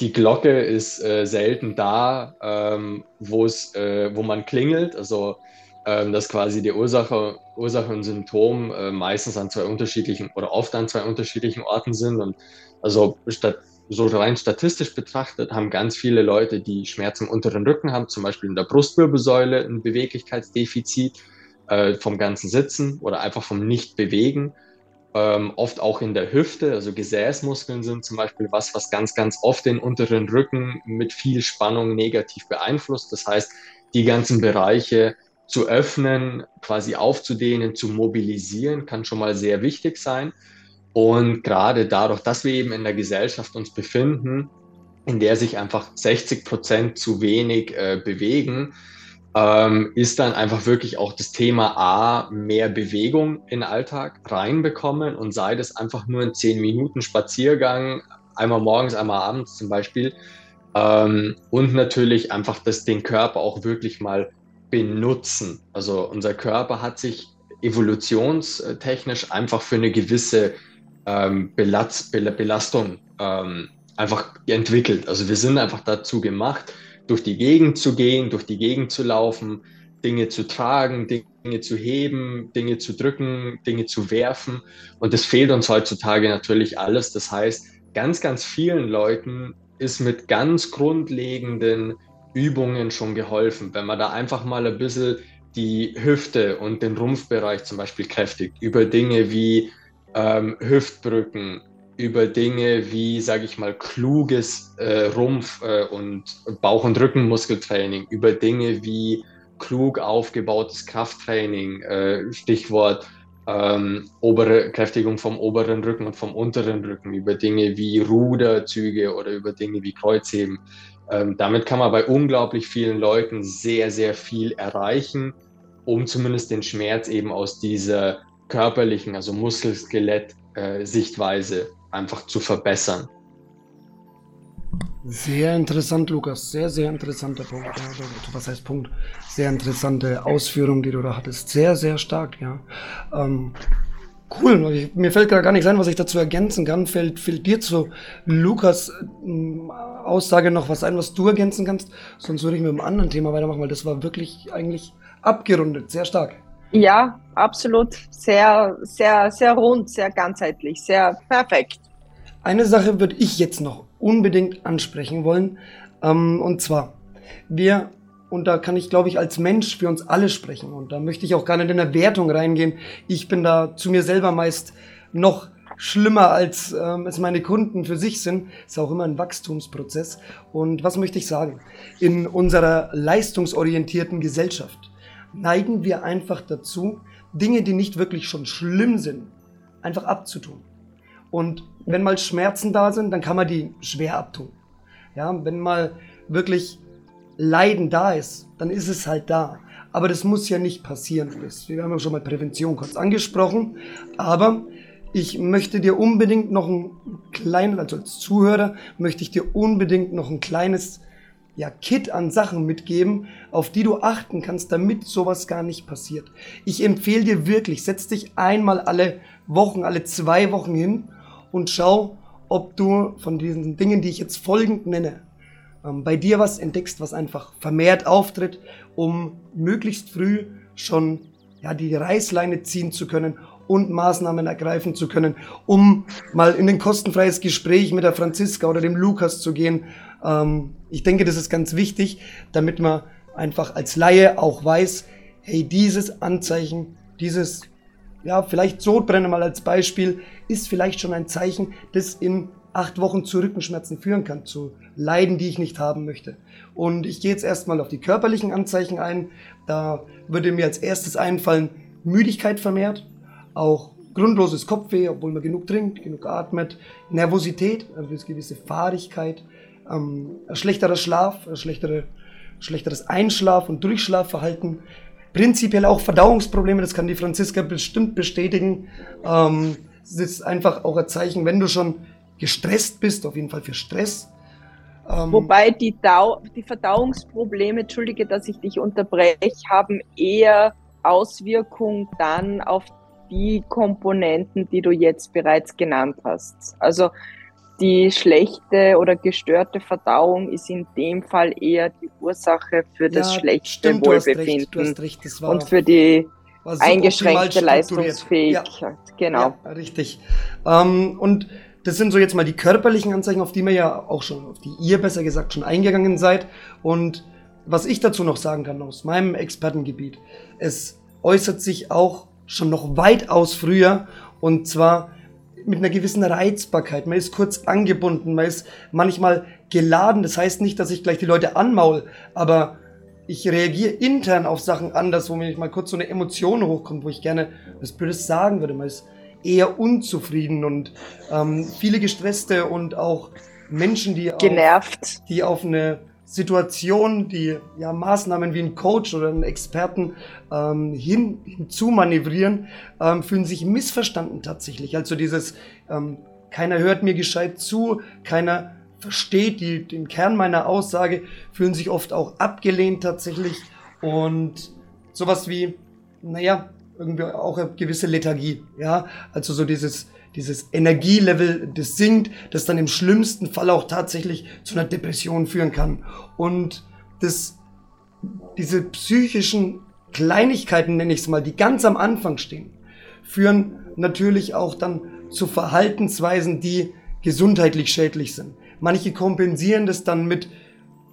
die Glocke ist äh, selten da, ähm, wo es, äh, wo man klingelt. Also ähm, dass quasi die Ursache, Ursache und Symptom äh, meistens an zwei unterschiedlichen oder oft an zwei unterschiedlichen Orten sind. Und also statt, so rein statistisch betrachtet haben ganz viele Leute, die Schmerzen im unteren Rücken haben, zum Beispiel in der Brustwirbelsäule ein Beweglichkeitsdefizit äh, vom ganzen Sitzen oder einfach vom Nicht-Bewegen. Ähm, oft auch in der Hüfte, also Gesäßmuskeln sind zum Beispiel was, was ganz, ganz oft den unteren Rücken mit viel Spannung negativ beeinflusst. Das heißt, die ganzen Bereiche zu öffnen, quasi aufzudehnen, zu mobilisieren, kann schon mal sehr wichtig sein. Und gerade dadurch, dass wir eben in der Gesellschaft uns befinden, in der sich einfach 60 Prozent zu wenig äh, bewegen, ähm, ist dann einfach wirklich auch das Thema A, mehr Bewegung in den Alltag reinbekommen und sei das einfach nur ein 10 Minuten Spaziergang, einmal morgens, einmal abends zum Beispiel. Ähm, und natürlich einfach das den Körper auch wirklich mal benutzen. Also unser Körper hat sich evolutionstechnisch einfach für eine gewisse ähm, Belast Belastung ähm, einfach entwickelt. Also wir sind einfach dazu gemacht, durch die Gegend zu gehen, durch die Gegend zu laufen, Dinge zu tragen, Dinge zu heben, Dinge zu drücken, Dinge zu werfen. Und das fehlt uns heutzutage natürlich alles. Das heißt, ganz, ganz vielen Leuten ist mit ganz grundlegenden Übungen schon geholfen. Wenn man da einfach mal ein bisschen die Hüfte und den Rumpfbereich zum Beispiel kräftigt, über Dinge wie ähm, Hüftbrücken, über Dinge wie, sage ich mal, kluges äh, Rumpf- äh, und Bauch- und Rückenmuskeltraining, über Dinge wie klug aufgebautes Krafttraining, äh, Stichwort ähm, obere Kräftigung vom oberen Rücken und vom unteren Rücken, über Dinge wie Ruderzüge oder über Dinge wie Kreuzheben. Ähm, damit kann man bei unglaublich vielen Leuten sehr, sehr viel erreichen, um zumindest den Schmerz eben aus dieser körperlichen, also Muskel-Skelett-Sichtweise äh, einfach zu verbessern. Sehr interessant, Lukas. Sehr, sehr interessanter Punkt. Ja, was heißt Punkt? Sehr interessante Ausführung, die du da hattest. Sehr, sehr stark, ja. Ähm, cool. Ich, mir fällt gar nicht ein, was ich dazu ergänzen kann. Fällt, fällt dir zu Lukas äh, Aussage noch was ein, was du ergänzen kannst? Sonst würde ich mit einem anderen Thema weitermachen, weil das war wirklich eigentlich abgerundet. Sehr stark. Ja, absolut. Sehr, sehr, sehr rund, sehr ganzheitlich, sehr perfekt. Eine Sache würde ich jetzt noch unbedingt ansprechen wollen. Ähm, und zwar, wir, und da kann ich, glaube ich, als Mensch für uns alle sprechen. Und da möchte ich auch gar nicht in eine Wertung reingehen. Ich bin da zu mir selber meist noch schlimmer, als ähm, es meine Kunden für sich sind. Ist auch immer ein Wachstumsprozess. Und was möchte ich sagen? In unserer leistungsorientierten Gesellschaft neigen wir einfach dazu, Dinge, die nicht wirklich schon schlimm sind, einfach abzutun. Und wenn mal Schmerzen da sind, dann kann man die schwer abtun. Ja, wenn mal wirklich Leiden da ist, dann ist es halt da. Aber das muss ja nicht passieren. Wir haben ja schon mal Prävention kurz angesprochen. Aber ich möchte dir unbedingt noch ein kleines, also als Zuhörer, möchte ich dir unbedingt noch ein kleines ja, Kit an Sachen mitgeben, auf die du achten kannst, damit sowas gar nicht passiert. Ich empfehle dir wirklich, setz dich einmal alle Wochen, alle zwei Wochen hin und schau, ob du von diesen Dingen, die ich jetzt folgend nenne, ähm, bei dir was entdeckst, was einfach vermehrt auftritt, um möglichst früh schon ja, die Reißleine ziehen zu können und Maßnahmen ergreifen zu können, um mal in ein kostenfreies Gespräch mit der Franziska oder dem Lukas zu gehen. Ähm, ich denke, das ist ganz wichtig, damit man einfach als Laie auch weiß, hey, dieses Anzeichen, dieses, ja, vielleicht Sodbrennen mal als Beispiel, ist vielleicht schon ein Zeichen, das in acht Wochen zu Rückenschmerzen führen kann, zu Leiden, die ich nicht haben möchte. Und ich gehe jetzt erstmal auf die körperlichen Anzeichen ein. Da würde mir als erstes einfallen, Müdigkeit vermehrt, auch grundloses Kopfweh, obwohl man genug trinkt, genug atmet, Nervosität, also eine gewisse Fahrigkeit, ähm, schlechterer Schlaf, schlechtere, schlechteres Einschlaf- und Durchschlafverhalten, prinzipiell auch Verdauungsprobleme, das kann die Franziska bestimmt bestätigen. Ähm, es ist einfach auch ein Zeichen, wenn du schon gestresst bist, auf jeden Fall für Stress. Ähm, Wobei die, Dau die Verdauungsprobleme, entschuldige, dass ich dich unterbreche, haben eher Auswirkungen dann auf die Komponenten, die du jetzt bereits genannt hast. Also die schlechte oder gestörte Verdauung ist in dem Fall eher die Ursache für das ja, schlechte stimmt, Wohlbefinden du hast recht, recht, und für die eingeschränkte Leistungsfähigkeit. Ja, genau. Ja, richtig. Ähm, und das sind so jetzt mal die körperlichen Anzeichen, auf die wir ja auch schon, auf die ihr besser gesagt schon eingegangen seid. Und was ich dazu noch sagen kann aus meinem Expertengebiet, es äußert sich auch schon noch weitaus früher und zwar mit einer gewissen Reizbarkeit. Man ist kurz angebunden, man ist manchmal geladen. Das heißt nicht, dass ich gleich die Leute anmaul, aber ich reagiere intern auf Sachen anders, wo mir mal kurz so eine Emotion hochkommt, wo ich gerne was Blödes sagen würde. Man ist eher unzufrieden und ähm, viele gestresste und auch Menschen, die genervt, auf, die auf eine Situation, die ja Maßnahmen wie ein Coach oder ein Experten ähm, hin, hinzu manövrieren, ähm, fühlen sich missverstanden tatsächlich. Also dieses, ähm, keiner hört mir gescheit zu, keiner versteht die, den Kern meiner Aussage, fühlen sich oft auch abgelehnt tatsächlich und sowas wie, naja, irgendwie auch eine gewisse Lethargie, ja, also so dieses, dieses Energielevel, das sinkt, das dann im schlimmsten Fall auch tatsächlich zu einer Depression führen kann. Und das, diese psychischen Kleinigkeiten, nenne ich es mal, die ganz am Anfang stehen, führen natürlich auch dann zu Verhaltensweisen, die gesundheitlich schädlich sind. Manche kompensieren das dann mit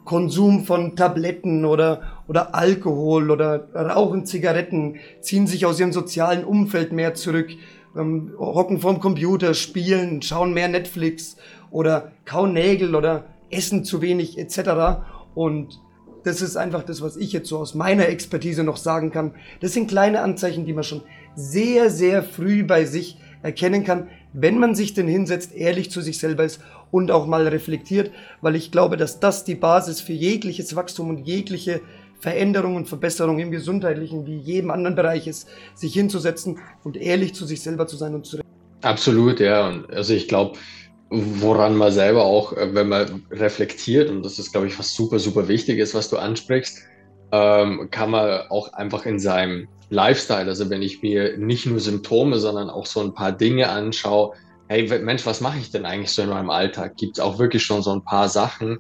Konsum von Tabletten oder, oder Alkohol oder rauchen Zigaretten, ziehen sich aus ihrem sozialen Umfeld mehr zurück, ähm, hocken vorm Computer, spielen, schauen mehr Netflix oder kauen Nägel oder essen zu wenig etc. Und das ist einfach das, was ich jetzt so aus meiner Expertise noch sagen kann. Das sind kleine Anzeichen, die man schon sehr, sehr früh bei sich erkennen kann, wenn man sich denn hinsetzt, ehrlich zu sich selber ist und auch mal reflektiert, weil ich glaube, dass das die Basis für jegliches Wachstum und jegliche Veränderung und Verbesserung im gesundheitlichen wie jedem anderen Bereich ist, sich hinzusetzen und ehrlich zu sich selber zu sein und zu Absolut, ja. Und also ich glaube, woran man selber auch, äh, wenn man reflektiert, und das ist, glaube ich, was super, super wichtig ist, was du ansprichst, ähm, kann man auch einfach in seinem Lifestyle, also wenn ich mir nicht nur Symptome, sondern auch so ein paar Dinge anschaue, hey Mensch, was mache ich denn eigentlich so in meinem Alltag? Gibt es auch wirklich schon so ein paar Sachen,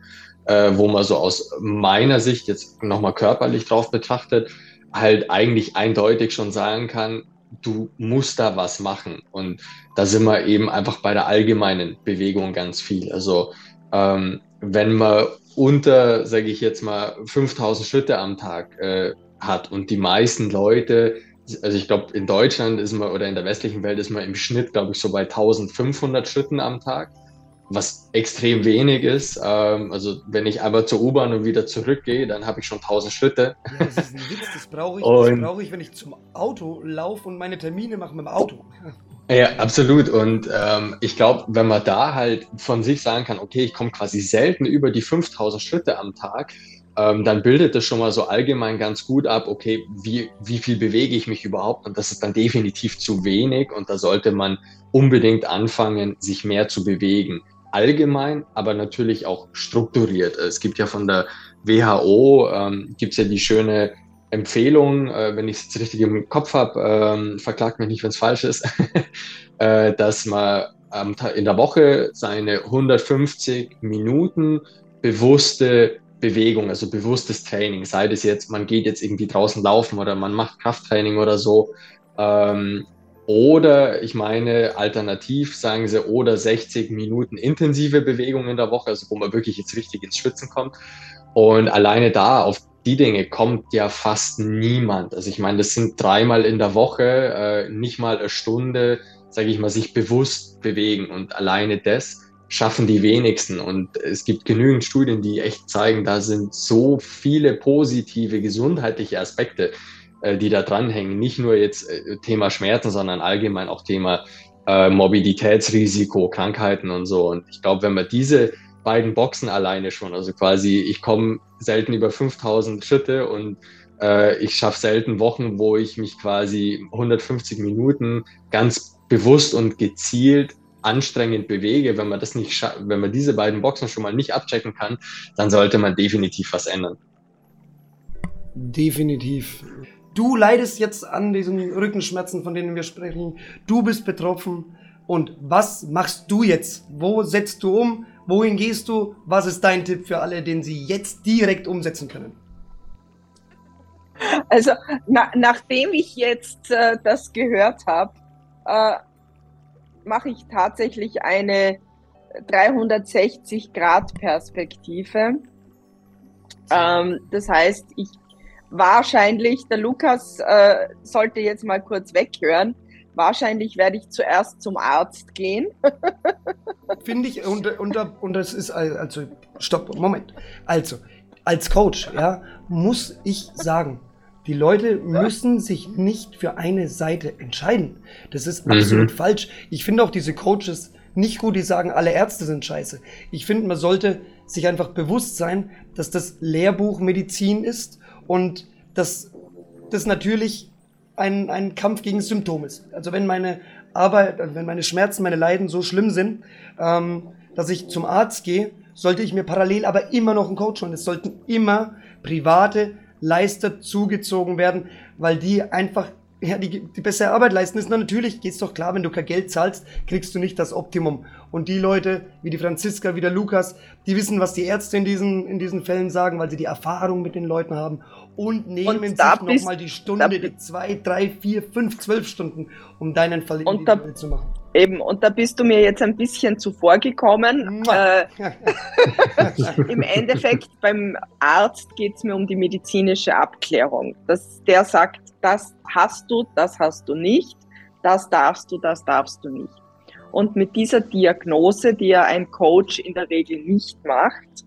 äh, wo man so aus meiner Sicht jetzt nochmal körperlich drauf betrachtet, halt eigentlich eindeutig schon sagen kann, du musst da was machen. Und da sind wir eben einfach bei der allgemeinen Bewegung ganz viel. Also ähm, wenn man unter, sage ich jetzt mal, 5000 Schritte am Tag äh, hat und die meisten Leute, also ich glaube, in Deutschland ist man oder in der westlichen Welt ist man im Schnitt, glaube ich, so bei 1500 Schritten am Tag was extrem wenig ist. Ähm, also wenn ich einmal zur U-Bahn und wieder zurückgehe, dann habe ich schon 1000 Schritte. Ja, das ist ein Witz, das brauche ich, brauch ich, wenn ich zum Auto laufe und meine Termine mache mit dem Auto. Ja, absolut. Und ähm, ich glaube, wenn man da halt von sich sagen kann, okay, ich komme quasi selten über die 5000 Schritte am Tag, ähm, dann bildet das schon mal so allgemein ganz gut ab, okay, wie, wie viel bewege ich mich überhaupt? Und das ist dann definitiv zu wenig und da sollte man unbedingt anfangen, sich mehr zu bewegen allgemein, aber natürlich auch strukturiert. Es gibt ja von der WHO, ähm, gibt ja die schöne Empfehlung, äh, wenn ich es jetzt richtig im Kopf habe, ähm, verklagt mich nicht, wenn es falsch ist, äh, dass man ähm, in der Woche seine 150 Minuten bewusste Bewegung, also bewusstes Training, sei das jetzt, man geht jetzt irgendwie draußen laufen oder man macht Krafttraining oder so, ähm, oder ich meine, alternativ sagen sie, oder 60 Minuten intensive Bewegung in der Woche, also wo man wirklich jetzt richtig ins Schwitzen kommt. Und alleine da auf die Dinge kommt ja fast niemand. Also ich meine, das sind dreimal in der Woche, äh, nicht mal eine Stunde, sage ich mal, sich bewusst bewegen. Und alleine das schaffen die wenigsten. Und es gibt genügend Studien, die echt zeigen, da sind so viele positive gesundheitliche Aspekte die da dranhängen. Nicht nur jetzt äh, Thema Schmerzen, sondern allgemein auch Thema äh, Morbiditätsrisiko, Krankheiten und so. Und ich glaube, wenn man diese beiden Boxen alleine schon, also quasi, ich komme selten über 5000 Schritte und äh, ich schaffe selten Wochen, wo ich mich quasi 150 Minuten ganz bewusst und gezielt anstrengend bewege, wenn man das nicht, wenn man diese beiden Boxen schon mal nicht abchecken kann, dann sollte man definitiv was ändern. Definitiv. Du leidest jetzt an diesen Rückenschmerzen, von denen wir sprechen. Du bist betroffen. Und was machst du jetzt? Wo setzt du um? Wohin gehst du? Was ist dein Tipp für alle, den sie jetzt direkt umsetzen können? Also na, nachdem ich jetzt äh, das gehört habe, äh, mache ich tatsächlich eine 360-Grad-Perspektive. Ähm, das heißt, ich wahrscheinlich, der Lukas äh, sollte jetzt mal kurz weghören, wahrscheinlich werde ich zuerst zum Arzt gehen. Finde ich, und, und, und das ist, also, stopp, Moment. Also, als Coach, ja, muss ich sagen, die Leute müssen sich nicht für eine Seite entscheiden. Das ist mhm. absolut falsch. Ich finde auch diese Coaches nicht gut, die sagen, alle Ärzte sind scheiße. Ich finde, man sollte sich einfach bewusst sein, dass das Lehrbuch Medizin ist und dass das natürlich ein, ein Kampf gegen Symptome ist. Also wenn meine Arbeit, also wenn meine Schmerzen, meine Leiden so schlimm sind, ähm, dass ich zum Arzt gehe, sollte ich mir parallel aber immer noch einen Coach holen. Es sollten immer private Leister zugezogen werden, weil die einfach ja, die, die bessere Arbeit leisten ist. Na, natürlich geht's doch klar, wenn du kein Geld zahlst, kriegst du nicht das Optimum. Und die Leute, wie die Franziska, wie der Lukas, die wissen, was die Ärzte in diesen, in diesen Fällen sagen, weil sie die Erfahrung mit den Leuten haben und nehmen und sich nochmal die Stunde, die zwei, drei, vier, fünf, zwölf Stunden, um deinen Fall individuell zu machen. Eben, und da bist du mir jetzt ein bisschen zuvor gekommen. Äh, Im Endeffekt, beim Arzt geht es mir um die medizinische Abklärung. Dass der sagt, das hast du, das hast du nicht, das darfst du, das darfst du nicht. Und mit dieser Diagnose, die ja ein Coach in der Regel nicht macht,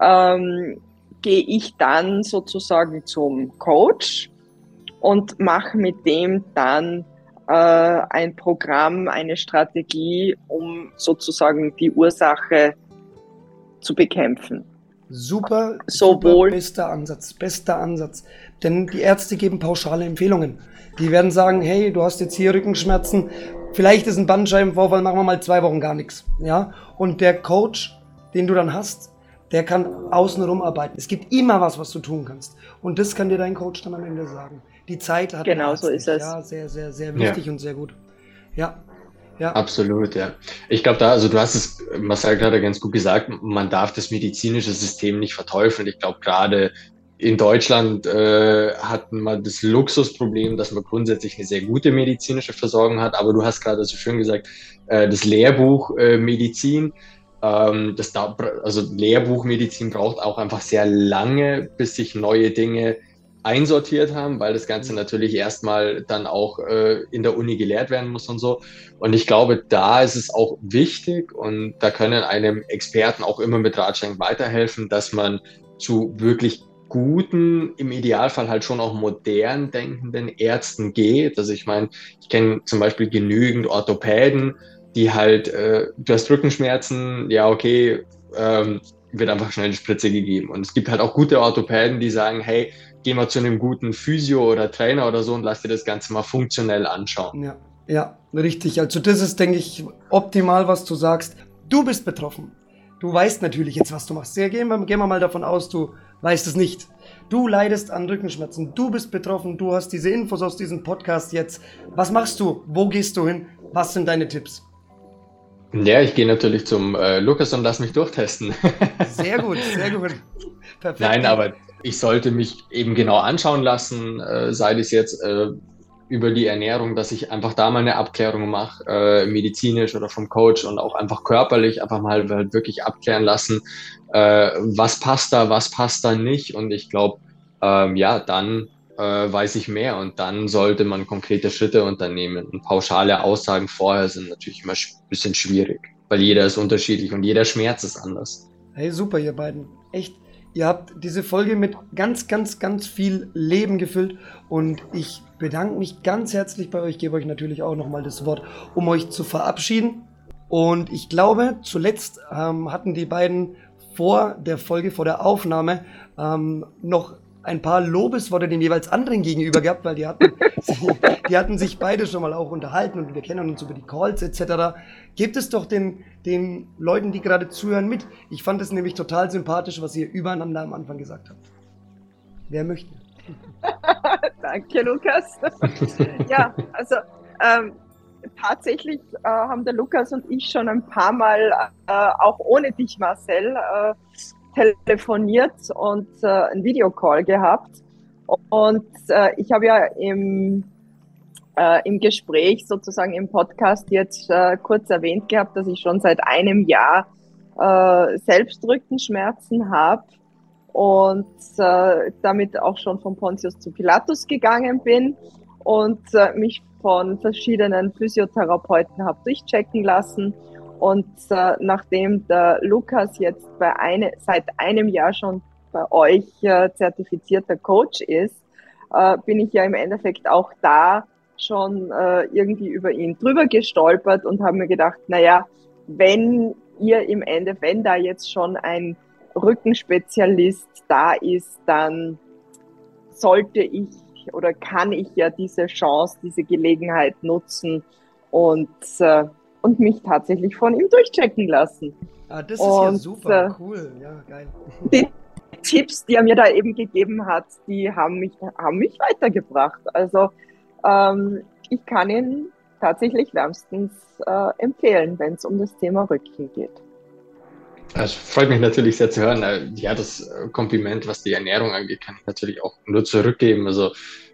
ähm, gehe ich dann sozusagen zum Coach und mache mit dem dann äh, ein Programm, eine Strategie, um sozusagen die Ursache zu bekämpfen. Super, Sowohl, super, bester Ansatz, bester Ansatz. Denn die Ärzte geben pauschale Empfehlungen. Die werden sagen, hey, du hast jetzt hier Rückenschmerzen, vielleicht ist ein Bandscheibenvorfall, machen wir mal zwei Wochen gar nichts. Ja? Und der Coach, den du dann hast, der kann außenrum arbeiten. Es gibt immer was, was du tun kannst. Und das kann dir dein Coach dann am Ende sagen. Die Zeit hat Genau so ist es. Ja, sehr, sehr, sehr wichtig ja. und sehr gut. Ja. Ja. Absolut, ja. Ich glaube da, also du hast es, Marcel gerade ganz gut gesagt, man darf das medizinische System nicht verteufeln. Ich glaube gerade in Deutschland äh, hat man das Luxusproblem, dass man grundsätzlich eine sehr gute medizinische Versorgung hat. Aber du hast gerade so schön gesagt, äh, das Lehrbuch äh, Medizin, ähm, das da, also Lehrbuchmedizin braucht auch einfach sehr lange, bis sich neue Dinge einsortiert haben, weil das Ganze natürlich erstmal dann auch äh, in der Uni gelehrt werden muss und so. Und ich glaube, da ist es auch wichtig und da können einem Experten auch immer mit Ratschlägen weiterhelfen, dass man zu wirklich guten, im Idealfall halt schon auch modern denkenden Ärzten geht. Also ich meine, ich kenne zum Beispiel genügend Orthopäden, die halt, äh, du hast Rückenschmerzen, ja okay, ähm, wird einfach schnell eine Spritze gegeben. Und es gibt halt auch gute Orthopäden, die sagen, hey, geh mal zu einem guten Physio oder Trainer oder so und lass dir das Ganze mal funktionell anschauen. Ja, ja, richtig. Also das ist, denke ich, optimal, was du sagst. Du bist betroffen. Du weißt natürlich jetzt, was du machst. Ja, gehen, wir, gehen wir mal davon aus, du weißt es nicht. Du leidest an Rückenschmerzen. Du bist betroffen. Du hast diese Infos aus diesem Podcast jetzt. Was machst du? Wo gehst du hin? Was sind deine Tipps? Ja, ich gehe natürlich zum äh, Lukas und lass mich durchtesten. sehr gut, sehr gut. Perfekt. Nein, aber ich sollte mich eben genau anschauen lassen, äh, sei es jetzt äh, über die Ernährung, dass ich einfach da mal eine Abklärung mache, äh, medizinisch oder vom Coach und auch einfach körperlich einfach mal halt wirklich abklären lassen, äh, was passt da, was passt da nicht. Und ich glaube, ähm, ja, dann äh, weiß ich mehr und dann sollte man konkrete Schritte unternehmen. Und pauschale Aussagen vorher sind natürlich immer ein bisschen schwierig, weil jeder ist unterschiedlich und jeder Schmerz ist anders. Hey, super, ihr beiden. Echt, ihr habt diese Folge mit ganz, ganz, ganz viel Leben gefüllt und ich bedanke mich ganz herzlich bei euch, gebe euch natürlich auch nochmal das Wort, um euch zu verabschieden. Und ich glaube, zuletzt ähm, hatten die beiden vor der Folge, vor der Aufnahme ähm, noch ein paar Lobesworte dem jeweils anderen gegenüber gehabt, weil die hatten, die hatten sich beide schon mal auch unterhalten und wir kennen uns über die Calls etc. Gebt es doch den, den Leuten, die gerade zuhören, mit. Ich fand es nämlich total sympathisch, was ihr übereinander am Anfang gesagt habt. Wer möchte? Danke, Lukas. ja, also ähm, tatsächlich äh, haben der Lukas und ich schon ein paar Mal, äh, auch ohne dich, Marcel, äh, telefoniert und äh, einen Videocall gehabt. Und äh, ich habe ja im, äh, im Gespräch, sozusagen im Podcast jetzt äh, kurz erwähnt gehabt, dass ich schon seit einem Jahr äh, selbst Rückenschmerzen habe und äh, damit auch schon von Pontius zu Pilatus gegangen bin und äh, mich von verschiedenen Physiotherapeuten habe durchchecken lassen. Und äh, nachdem der Lukas jetzt bei eine, seit einem Jahr schon bei euch äh, zertifizierter Coach ist, äh, bin ich ja im Endeffekt auch da schon äh, irgendwie über ihn drüber gestolpert und habe mir gedacht, naja, wenn ihr im Endeffekt, wenn da jetzt schon ein Rückenspezialist da ist, dann sollte ich oder kann ich ja diese Chance, diese Gelegenheit nutzen und, äh, und mich tatsächlich von ihm durchchecken lassen. Ah, das ist und, ja super, äh, cool, ja, geil. Die Tipps, die er mir da eben gegeben hat, die haben mich, haben mich weitergebracht. Also ähm, ich kann ihn tatsächlich wärmstens äh, empfehlen, wenn es um das Thema Rücken geht. Es freut mich natürlich sehr zu hören. Äh, ja, das äh, Kompliment, was die Ernährung angeht, kann ich natürlich auch nur zurückgeben. Also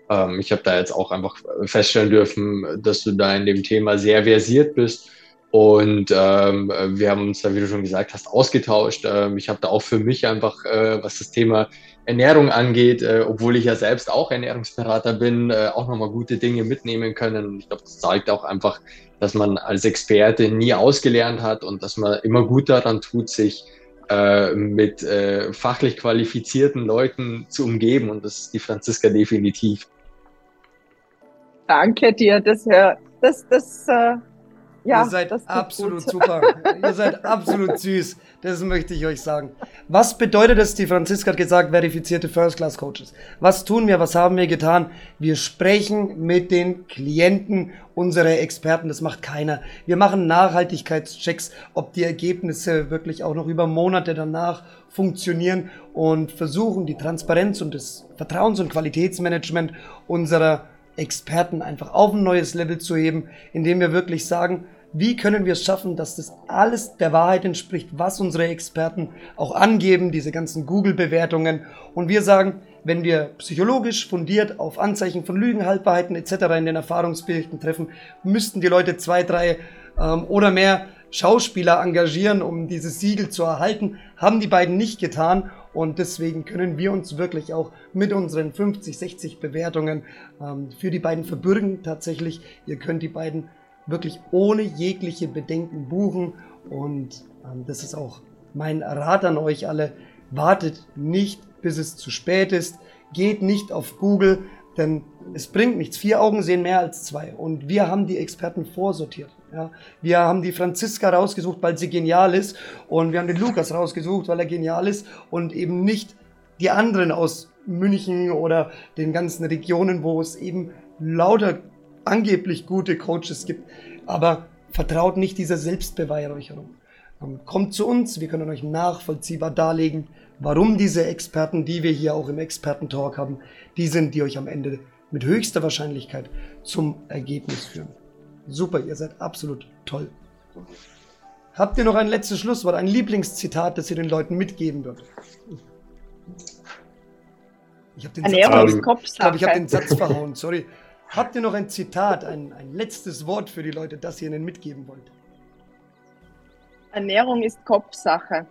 ähm, ich habe da jetzt auch einfach feststellen dürfen, dass du da in dem Thema sehr versiert bist. Und ähm, wir haben uns da, wie du schon gesagt hast, ausgetauscht. Ähm, ich habe da auch für mich einfach, äh, was das Thema Ernährung angeht, äh, obwohl ich ja selbst auch Ernährungsberater bin, äh, auch nochmal gute Dinge mitnehmen können. Und ich glaube, das zeigt auch einfach, dass man als Experte nie ausgelernt hat und dass man immer gut daran tut, sich äh, mit äh, fachlich qualifizierten Leuten zu umgeben. Und das ist die Franziska definitiv. Danke dir, das, das, das äh, ja, ihr seid absolut super. ihr seid absolut süß. Das möchte ich euch sagen. Was bedeutet es, die Franziska hat gesagt, verifizierte First-Class-Coaches? Was tun wir? Was haben wir getan? Wir sprechen mit den Klienten unserer Experten. Das macht keiner. Wir machen Nachhaltigkeitschecks, ob die Ergebnisse wirklich auch noch über Monate danach funktionieren und versuchen, die Transparenz und das Vertrauens- und Qualitätsmanagement unserer Experten einfach auf ein neues Level zu heben, indem wir wirklich sagen, wie können wir es schaffen, dass das alles der Wahrheit entspricht, was unsere Experten auch angeben, diese ganzen Google-Bewertungen. Und wir sagen, wenn wir psychologisch fundiert auf Anzeichen von Lügen, Haltbarheiten etc. in den Erfahrungsberichten treffen, müssten die Leute zwei, drei ähm, oder mehr Schauspieler engagieren, um dieses Siegel zu erhalten, haben die beiden nicht getan. Und deswegen können wir uns wirklich auch mit unseren 50, 60 Bewertungen ähm, für die beiden verbürgen. Tatsächlich, ihr könnt die beiden wirklich ohne jegliche Bedenken buchen. Und ähm, das ist auch mein Rat an euch alle. Wartet nicht, bis es zu spät ist. Geht nicht auf Google, denn es bringt nichts. Vier Augen sehen mehr als zwei. Und wir haben die Experten vorsortiert. Ja, wir haben die Franziska rausgesucht, weil sie genial ist. Und wir haben den Lukas rausgesucht, weil er genial ist. Und eben nicht die anderen aus München oder den ganzen Regionen, wo es eben lauter angeblich gute Coaches gibt. Aber vertraut nicht dieser Selbstbeweihräucherung. Ähm, kommt zu uns, wir können euch nachvollziehbar darlegen, warum diese Experten, die wir hier auch im Expertentalk haben, die sind, die euch am Ende mit höchster Wahrscheinlichkeit zum Ergebnis führen. Super, ihr seid absolut toll. Habt ihr noch ein letztes Schlusswort, ein Lieblingszitat, das ihr den Leuten mitgeben würdet? Ich habe den, Satz, ich glaub, ich hab den Satz verhauen, sorry. Habt ihr noch ein Zitat, ein, ein letztes Wort für die Leute, das ihr ihnen mitgeben wollt? Ernährung ist Kopfsache.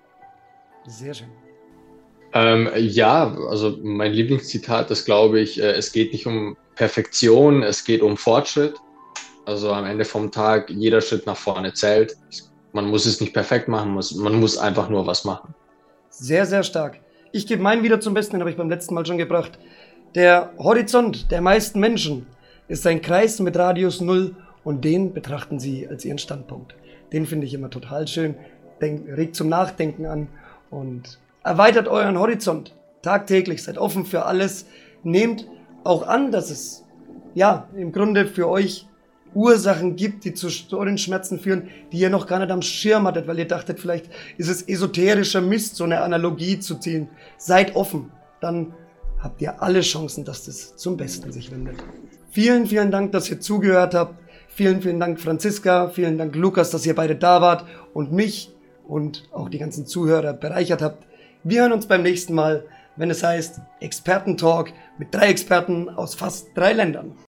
Sehr schön. Ähm, ja, also mein Lieblingszitat ist, glaube ich, äh, es geht nicht um Perfektion, es geht um Fortschritt. Also am Ende vom Tag, jeder Schritt nach vorne zählt. Man muss es nicht perfekt machen, muss, man muss einfach nur was machen. Sehr, sehr stark. Ich gebe meinen wieder zum Besten, den habe ich beim letzten Mal schon gebracht. Der Horizont der meisten Menschen ist ein Kreis mit Radius Null und den betrachten sie als ihren Standpunkt. Den finde ich immer total schön, Denk, regt zum Nachdenken an und erweitert euren Horizont tagtäglich, seid offen für alles, nehmt auch an, dass es ja im Grunde für euch Ursachen gibt, die zu euren Schmerzen führen, die ihr noch gar nicht am Schirm hattet, weil ihr dachtet, vielleicht ist es esoterischer Mist, so eine Analogie zu ziehen. Seid offen, dann habt ihr alle Chancen, dass das zum Besten sich wendet. Vielen, vielen Dank, dass ihr zugehört habt. Vielen, vielen Dank, Franziska. Vielen Dank, Lukas, dass ihr beide da wart und mich und auch die ganzen Zuhörer bereichert habt. Wir hören uns beim nächsten Mal, wenn es heißt Expertentalk mit drei Experten aus fast drei Ländern.